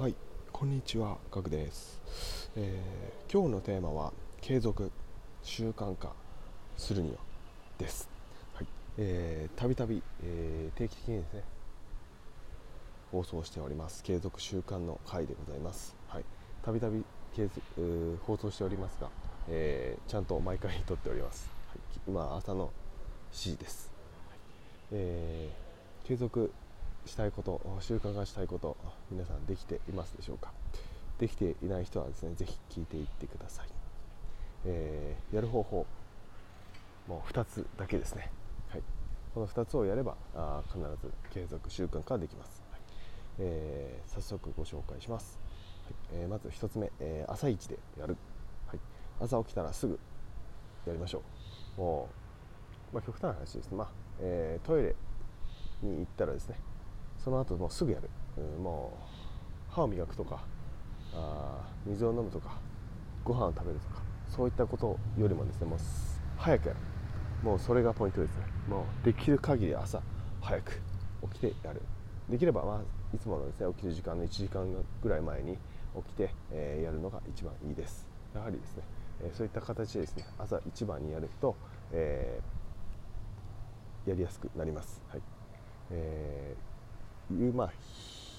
はい、こんにちは、ガクです、えー今日のテーマは継続習慣化するにはです。はい、えーたびたびえー定期的にですね放送しております継続習慣の回でございます。はい、たびたび放送しておりますが、えーちゃんと毎回撮っております。はい、今朝の7時です。はいえー継続したいこと習慣化したいこと皆さんできていますでしょうか？できていない人はですねぜひ聞いていってください、えーやる方法もう2つだけですね、はい、この2つをやればあ必ず継続習慣化できます、はい。えー早速ご紹介します、はい。えーまず1つ目、えー朝一でやる、はい、朝起きたらすぐやりましょう。もう、まあ、極端な話です。ね、まあえートイレに行ったらですねその後もうすぐやる、うんもう歯を磨くとかあ水を飲むとかご飯を食べるとかそういったことよりもですねもう早くやる。もうそれがポイントですね。もうできる限り朝早く起きてやる。できれば、まあ、いつものですね起きる時間の1時間ぐらい前に起きて、えーやるのが一番いいです。やはりですね、えーそういった形でですね朝一番にやると、えーやりやすくなります、はい。えー夕まあ、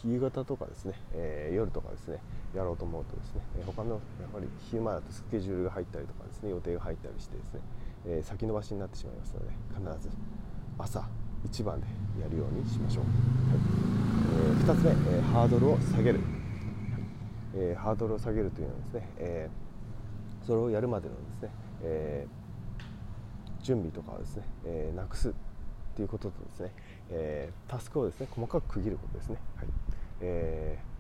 夕方とかですね、えー夜とかですねやろうと思うとですね、え他のやっぱり昼間だとスケジュールが入ったりとかですね予定が入ったりしてですね、えー先延ばしになってしまいますので必ず朝一番でやるようにしましょう、はい。えー2つ目、えハードルを下げる、えハードルを下げるというのはですね、えそれをやるまでのですね、えー準備とかをですね、えなくすっていうこととですね、えータスクをですね細かく区切ることですね、はい。えー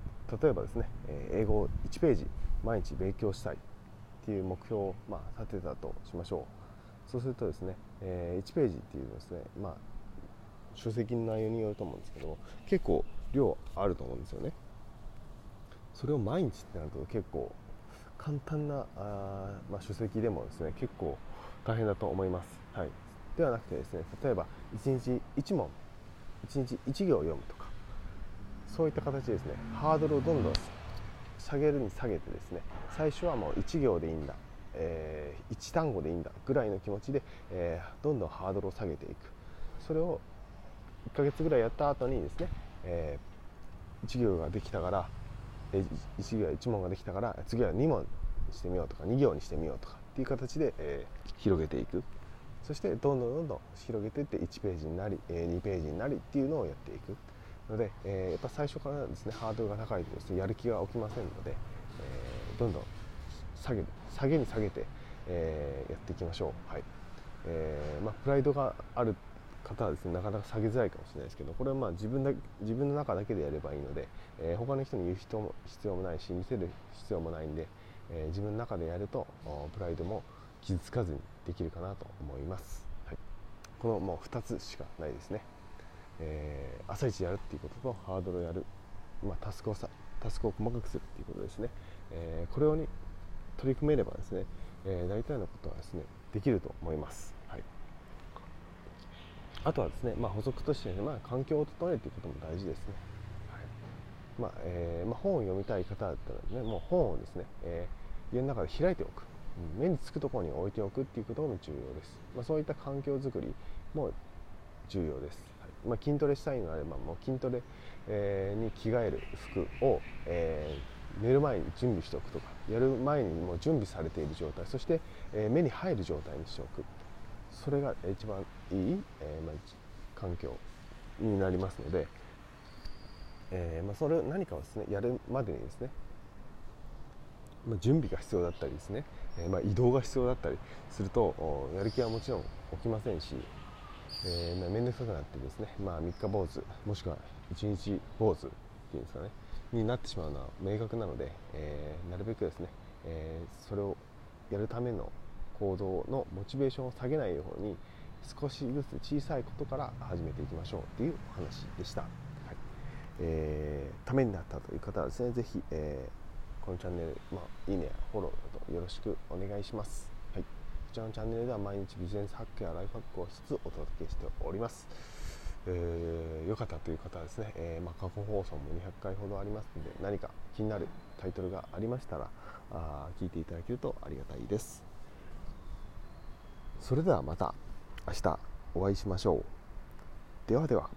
例えばですね、英語1ページ毎日勉強したいっていう目標を、まあ、立てたとしましょう。そうするとですね、えー1ページっていうのはですね、まあ、書籍の内容によると思うんですけども結構量あると思うんですよね。それを毎日ってなると結構簡単なあ、まあ、書籍でもですね結構大変だと思います、はい、ではなくてですね例えば1日1問1日1行読むとかそういった形でですねハードルをどんどん下げるに下げてですね最初はもう1行でいいんだ、えー1単語でいいんだぐらいの気持ちで、えーどんどんハードルを下げていく。それを1ヶ月ぐらいやった後にですね、え1行ができたから1行1問ができたから次は2問してみようとか2行にしてみようとかっていう形で、えー広げていく。そしてどんどんどんどん広げていって1ページになり、え2ページになりっていうのをやっていく。ので、えーやっぱ最初からですねハードルが高いとですねやる気が起きませんので、えーどんどん下げ下げに下げて、えーやっていきましょう、はい。えーまあ、プライドがある方はですねなかなか下げづらいかもしれないですけどこれはまあ自分だ自分の中だけでやればいいので、えー他の人に言う人も必要もないし見せる必要もないんで、えー自分の中でやるとプライドも傷つかずにできるかなと思います、はい、このもう2つしかないですね、えー朝一やるっていうこととハードルをやる、まあ、タスクをさタスクを細かくするっていうことですね、えーこれをに取り組めればですね、えー大体のことはですねできると思います、はい、あとはですね、まあ、補足として、ね、まあ、環境を整えるということも大事ですね、はい。まあえーまあ、本を読みたい方だったらねもう本をですね、えー家の中で開いておく、目につくところに置いておくっていうことも重要です、まあ、そういった環境づくりも重要です、はい。まあ、筋トレしたいのであればもう筋トレ、えーに着替える服を、えー寝る前に準備しておくとかやる前にもう準備されている状態そして、えー目に入る状態にしておく。それが一番いい、えーまあ、環境になりますので、えーまあ、それ何かをですねやるまでにですねまあ、準備が必要だったりですね、えーまあ、移動が必要だったりするとやる気はもちろん起きませんし、えーま、面倒くさくなってですね、まあ、三日坊主もしくは一日坊主っていうんですかねになってしまうのは明確なので、えーなるべくですね、えそれをやるための行動のモチベーションを下げないように少しずつ小さいことから始めていきましょうというお話でした、はい。えーためになったという方はですねぜひ、えーこのチャンネル、まあ、いいねやフォローなどよろしくお願いします、はい、こちらのチャンネルでは毎日ビジネスハックやライフハックをしつつお届けしております。えー、よかったという方はですね、えー、まあ、過去放送も200回ほどありますので何か気になるタイトルがありましたらあ聞いていただけるとありがたいです。それではまた明日お会いしましょう。ではでは。